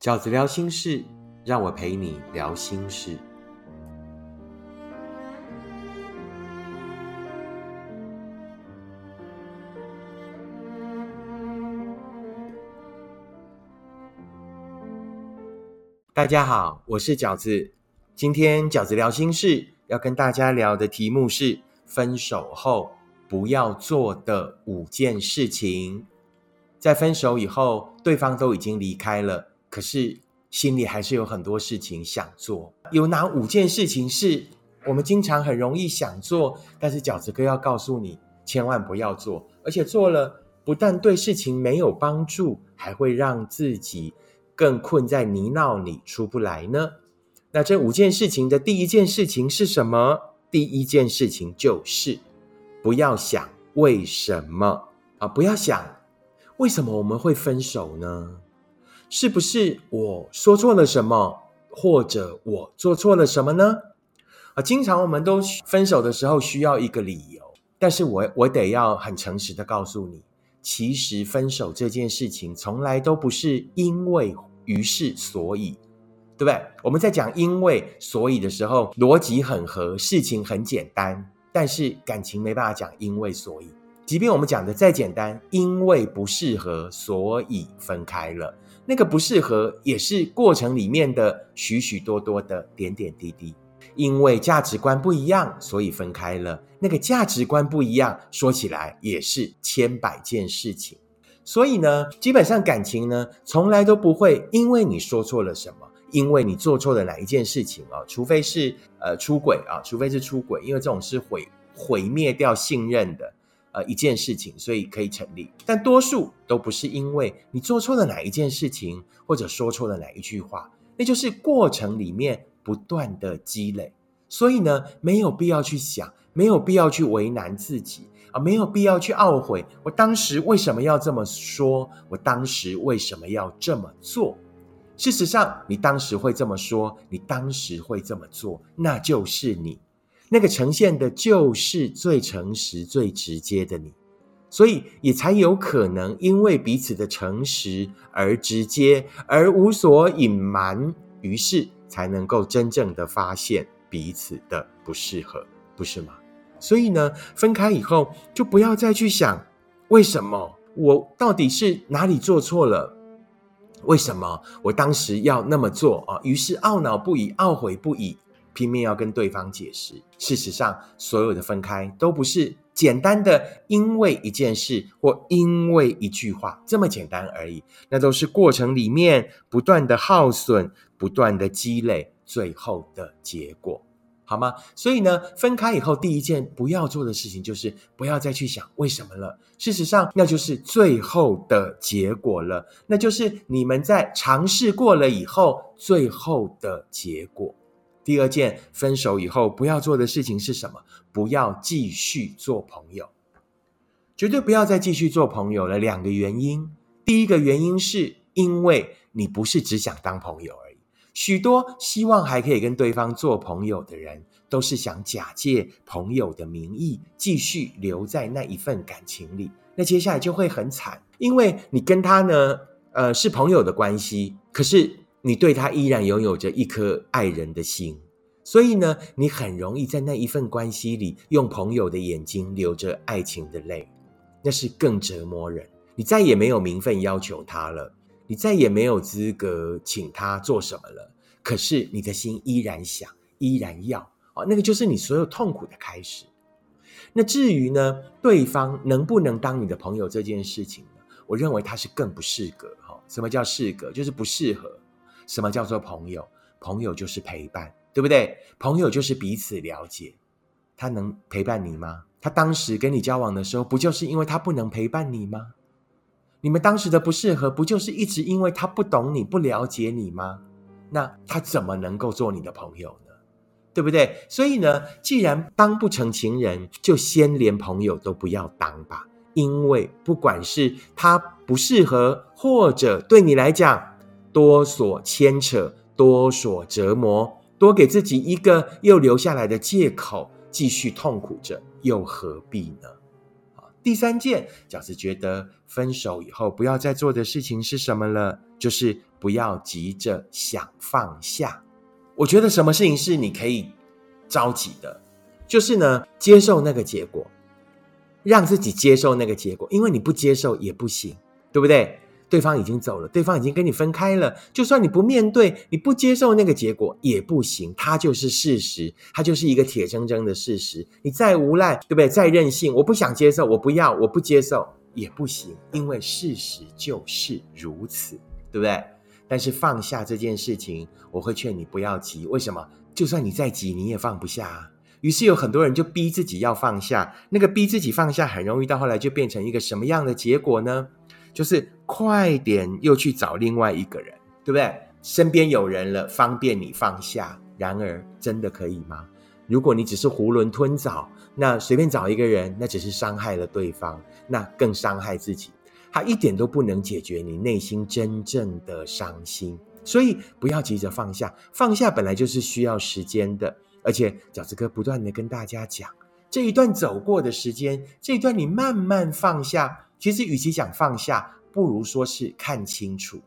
饺子聊心事，让我陪你聊心事。大家好，我是饺子。今天饺子聊心事要跟大家聊的题目是分手后不要做的五件事情。在分手以后，对方都已经离开了。可是心里还是有很多事情想做，有哪五件事情是我们经常很容易想做，但是饺子哥要告诉你，千万不要做，而且做了不但对事情没有帮助，还会让自己更困在泥淖里出不来呢？那这五件事情的第一件事情是什么？第一件事情就是不要想为什么啊，不要想为什么我们会分手呢？是不是我说错了什么，或者我做错了什么呢？啊，经常我们都分手的时候需要一个理由，但是我我得要很诚实的告诉你，其实分手这件事情从来都不是因为于是所以，对不对？我们在讲因为所以的时候，逻辑很合，事情很简单，但是感情没办法讲因为所以，即便我们讲的再简单，因为不适合，所以分开了。那个不适合，也是过程里面的许许多多的点点滴滴。因为价值观不一样，所以分开了。那个价值观不一样，说起来也是千百件事情。所以呢，基本上感情呢，从来都不会因为你说错了什么，因为你做错了哪一件事情啊，除非是呃出轨啊，除非是出轨，因为这种是毁毁灭掉信任的。呃，一件事情，所以可以成立，但多数都不是因为你做错了哪一件事情，或者说错了哪一句话，那就是过程里面不断的积累。所以呢，没有必要去想，没有必要去为难自己啊，没有必要去懊悔，我当时为什么要这么说？我当时为什么要这么做？事实上，你当时会这么说，你当时会这么做，那就是你。那个呈现的就是最诚实、最直接的你，所以也才有可能因为彼此的诚实而直接，而无所隐瞒，于是才能够真正的发现彼此的不适合，不是吗？所以呢，分开以后就不要再去想为什么我到底是哪里做错了，为什么我当时要那么做啊？于是懊恼不已，懊悔不已。拼命要跟对方解释，事实上，所有的分开都不是简单的因为一件事或因为一句话这么简单而已，那都是过程里面不断的耗损、不断的积累，最后的结果，好吗？所以呢，分开以后第一件不要做的事情就是不要再去想为什么了。事实上，那就是最后的结果了，那就是你们在尝试过了以后最后的结果。第二件分手以后不要做的事情是什么？不要继续做朋友，绝对不要再继续做朋友了。两个原因，第一个原因是因为你不是只想当朋友而已，许多希望还可以跟对方做朋友的人，都是想假借朋友的名义继续留在那一份感情里。那接下来就会很惨，因为你跟他呢，呃，是朋友的关系，可是。你对他依然拥有着一颗爱人的心，所以呢，你很容易在那一份关系里用朋友的眼睛流着爱情的泪，那是更折磨人。你再也没有名分要求他了，你再也没有资格请他做什么了。可是你的心依然想，依然要啊，那个就是你所有痛苦的开始。那至于呢，对方能不能当你的朋友这件事情呢？我认为他是更不适合哈。什么叫适合？就是不适合。什么叫做朋友？朋友就是陪伴，对不对？朋友就是彼此了解。他能陪伴你吗？他当时跟你交往的时候，不就是因为他不能陪伴你吗？你们当时的不适合，不就是一直因为他不懂你不了解你吗？那他怎么能够做你的朋友呢？对不对？所以呢，既然当不成情人，就先连朋友都不要当吧。因为不管是他不适合，或者对你来讲，多所牵扯，多所折磨，多给自己一个又留下来的借口，继续痛苦着，又何必呢？第三件，饺子觉得分手以后不要再做的事情是什么了？就是不要急着想放下。我觉得什么事情是你可以着急的，就是呢，接受那个结果，让自己接受那个结果，因为你不接受也不行，对不对？对方已经走了，对方已经跟你分开了。就算你不面对，你不接受那个结果也不行，它就是事实，它就是一个铁铮铮的事实。你再无赖，对不对？再任性，我不想接受，我不要，我不接受也不行，因为事实就是如此，对不对？但是放下这件事情，我会劝你不要急。为什么？就算你再急，你也放不下。啊于是有很多人就逼自己要放下，那个逼自己放下，很容易到后来就变成一个什么样的结果呢？就是快点又去找另外一个人，对不对？身边有人了，方便你放下。然而，真的可以吗？如果你只是囫囵吞枣，那随便找一个人，那只是伤害了对方，那更伤害自己。他一点都不能解决你内心真正的伤心。所以，不要急着放下，放下本来就是需要时间的。而且，饺子哥不断的跟大家讲，这一段走过的时间，这一段你慢慢放下。其实，与其讲放下，不如说是看清楚。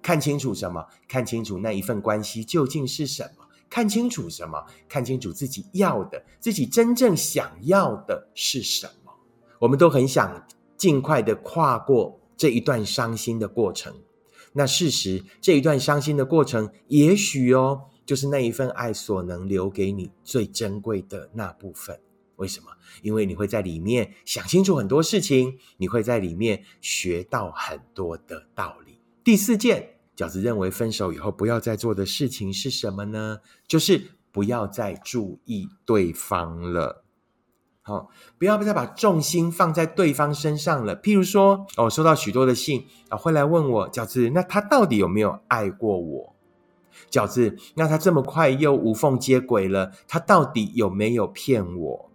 看清楚什么？看清楚那一份关系究竟是什么？看清楚什么？看清楚自己要的，自己真正想要的是什么？我们都很想尽快的跨过这一段伤心的过程。那事实，这一段伤心的过程，也许哦，就是那一份爱所能留给你最珍贵的那部分。为什么？因为你会在里面想清楚很多事情，你会在里面学到很多的道理。第四件，饺子认为分手以后不要再做的事情是什么呢？就是不要再注意对方了。好，不要再把重心放在对方身上了。譬如说，哦，收到许多的信啊，会来问我饺子，那他到底有没有爱过我？饺子，那他这么快又无缝接轨了，他到底有没有骗我？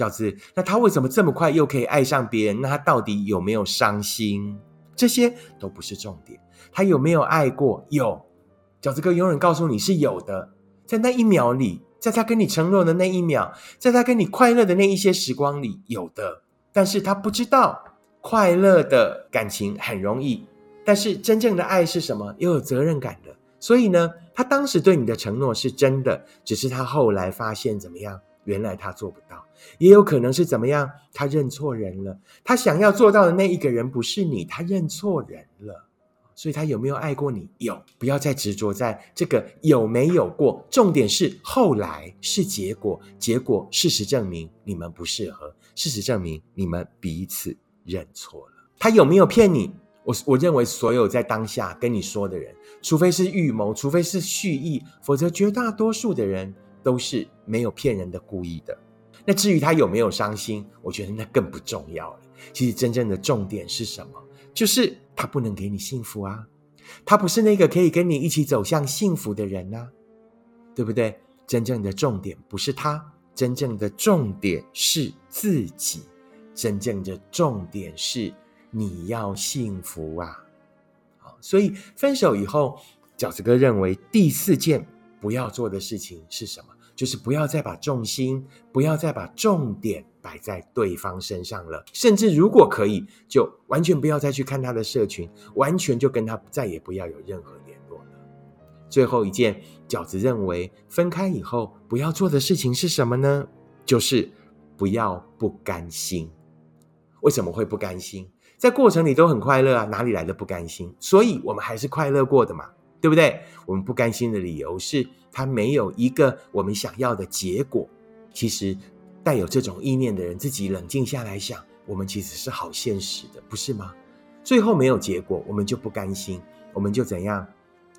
饺子，那他为什么这么快又可以爱上别人？那他到底有没有伤心？这些都不是重点。他有没有爱过？有。饺子哥永远告诉你是有的。在那一秒里，在他跟你承诺的那一秒，在他跟你快乐的那一些时光里，有的。但是他不知道，快乐的感情很容易，但是真正的爱是什么？又有责任感的。所以呢，他当时对你的承诺是真的，只是他后来发现怎么样？原来他做不到，也有可能是怎么样？他认错人了。他想要做到的那一个人不是你，他认错人了。所以他有没有爱过你？有。不要再执着在这个有没有过，重点是后来是结果。结果事实证明你们不适合，事实证明你们彼此认错了。他有没有骗你？我我认为所有在当下跟你说的人，除非是预谋，除非是蓄意，否则绝大多数的人。都是没有骗人的故意的。那至于他有没有伤心，我觉得那更不重要了。其实真正的重点是什么？就是他不能给你幸福啊，他不是那个可以跟你一起走向幸福的人啊，对不对？真正的重点不是他，真正的重点是自己，真正的重点是你要幸福啊。好，所以分手以后，饺子哥认为第四件。不要做的事情是什么？就是不要再把重心，不要再把重点摆在对方身上了。甚至如果可以，就完全不要再去看他的社群，完全就跟他再也不要有任何联络了。最后一件，饺子认为分开以后不要做的事情是什么呢？就是不要不甘心。为什么会不甘心？在过程里都很快乐啊，哪里来的不甘心？所以我们还是快乐过的嘛。对不对？我们不甘心的理由是，他没有一个我们想要的结果。其实，带有这种意念的人，自己冷静下来想，我们其实是好现实的，不是吗？最后没有结果，我们就不甘心，我们就怎样？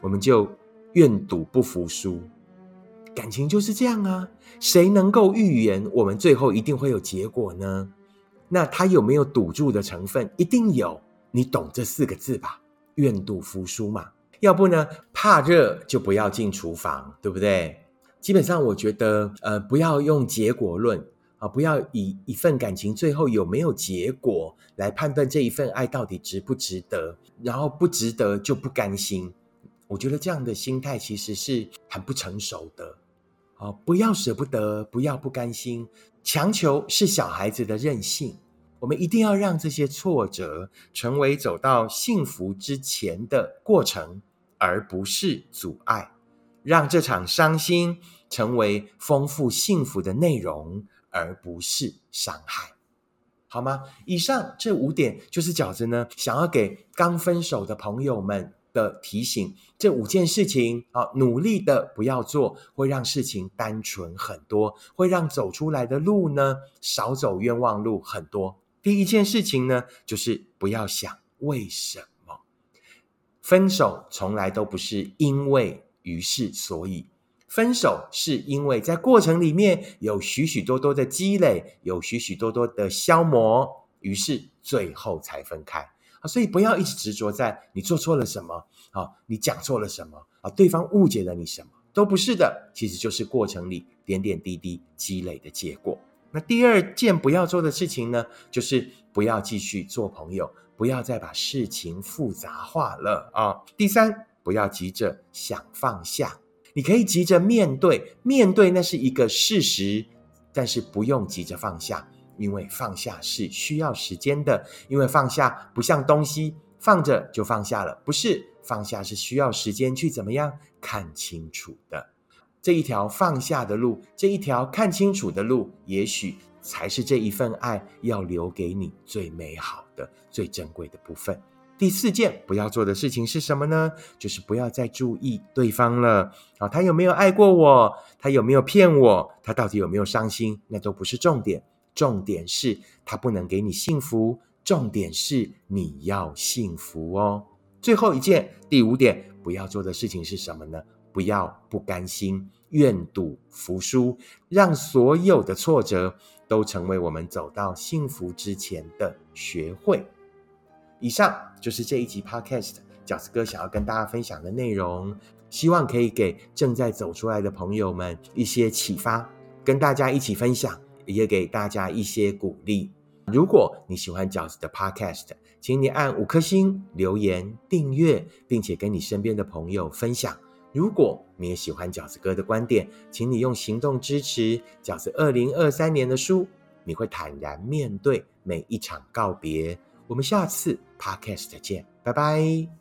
我们就愿赌不服输。感情就是这样啊，谁能够预言我们最后一定会有结果呢？那他有没有赌注的成分？一定有。你懂这四个字吧？愿赌服输嘛。要不呢？怕热就不要进厨房，对不对？基本上，我觉得，呃，不要用结果论啊，不要以一份感情最后有没有结果来判断这一份爱到底值不值得，然后不值得就不甘心。我觉得这样的心态其实是很不成熟的。啊，不要舍不得，不要不甘心，强求是小孩子的任性。我们一定要让这些挫折成为走到幸福之前的过程，而不是阻碍；让这场伤心成为丰富幸福的内容，而不是伤害。好吗？以上这五点就是饺子呢想要给刚分手的朋友们的提醒。这五件事情啊，努力的不要做，会让事情单纯很多，会让走出来的路呢少走冤枉路很多。第一件事情呢，就是不要想为什么分手，从来都不是因为于是所以。分手是因为在过程里面有许许多多的积累，有许许多多的消磨，于是最后才分开啊！所以不要一直执着在你做错了什么啊，你讲错了什么啊，对方误解了你什么，都不是的，其实就是过程里点点滴滴积累的结果。那第二件不要做的事情呢，就是不要继续做朋友，不要再把事情复杂化了啊！第三，不要急着想放下。你可以急着面对，面对那是一个事实，但是不用急着放下，因为放下是需要时间的。因为放下不像东西放着就放下了，不是放下是需要时间去怎么样看清楚的。这一条放下的路，这一条看清楚的路，也许才是这一份爱要留给你最美好的、最珍贵的部分。第四件不要做的事情是什么呢？就是不要再注意对方了。啊，他有没有爱过我？他有没有骗我？他到底有没有伤心？那都不是重点。重点是他不能给你幸福。重点是你要幸福哦。最后一件，第五点不要做的事情是什么呢？不要不甘心，愿赌服输，让所有的挫折都成为我们走到幸福之前的学会。以上就是这一集 Podcast 饺子哥想要跟大家分享的内容，希望可以给正在走出来的朋友们一些启发，跟大家一起分享，也给大家一些鼓励。如果你喜欢饺子的 Podcast，请你按五颗星、留言、订阅，并且跟你身边的朋友分享。如果你也喜欢饺子哥的观点，请你用行动支持饺子二零二三年的书。你会坦然面对每一场告别。我们下次 podcast 再见，拜拜。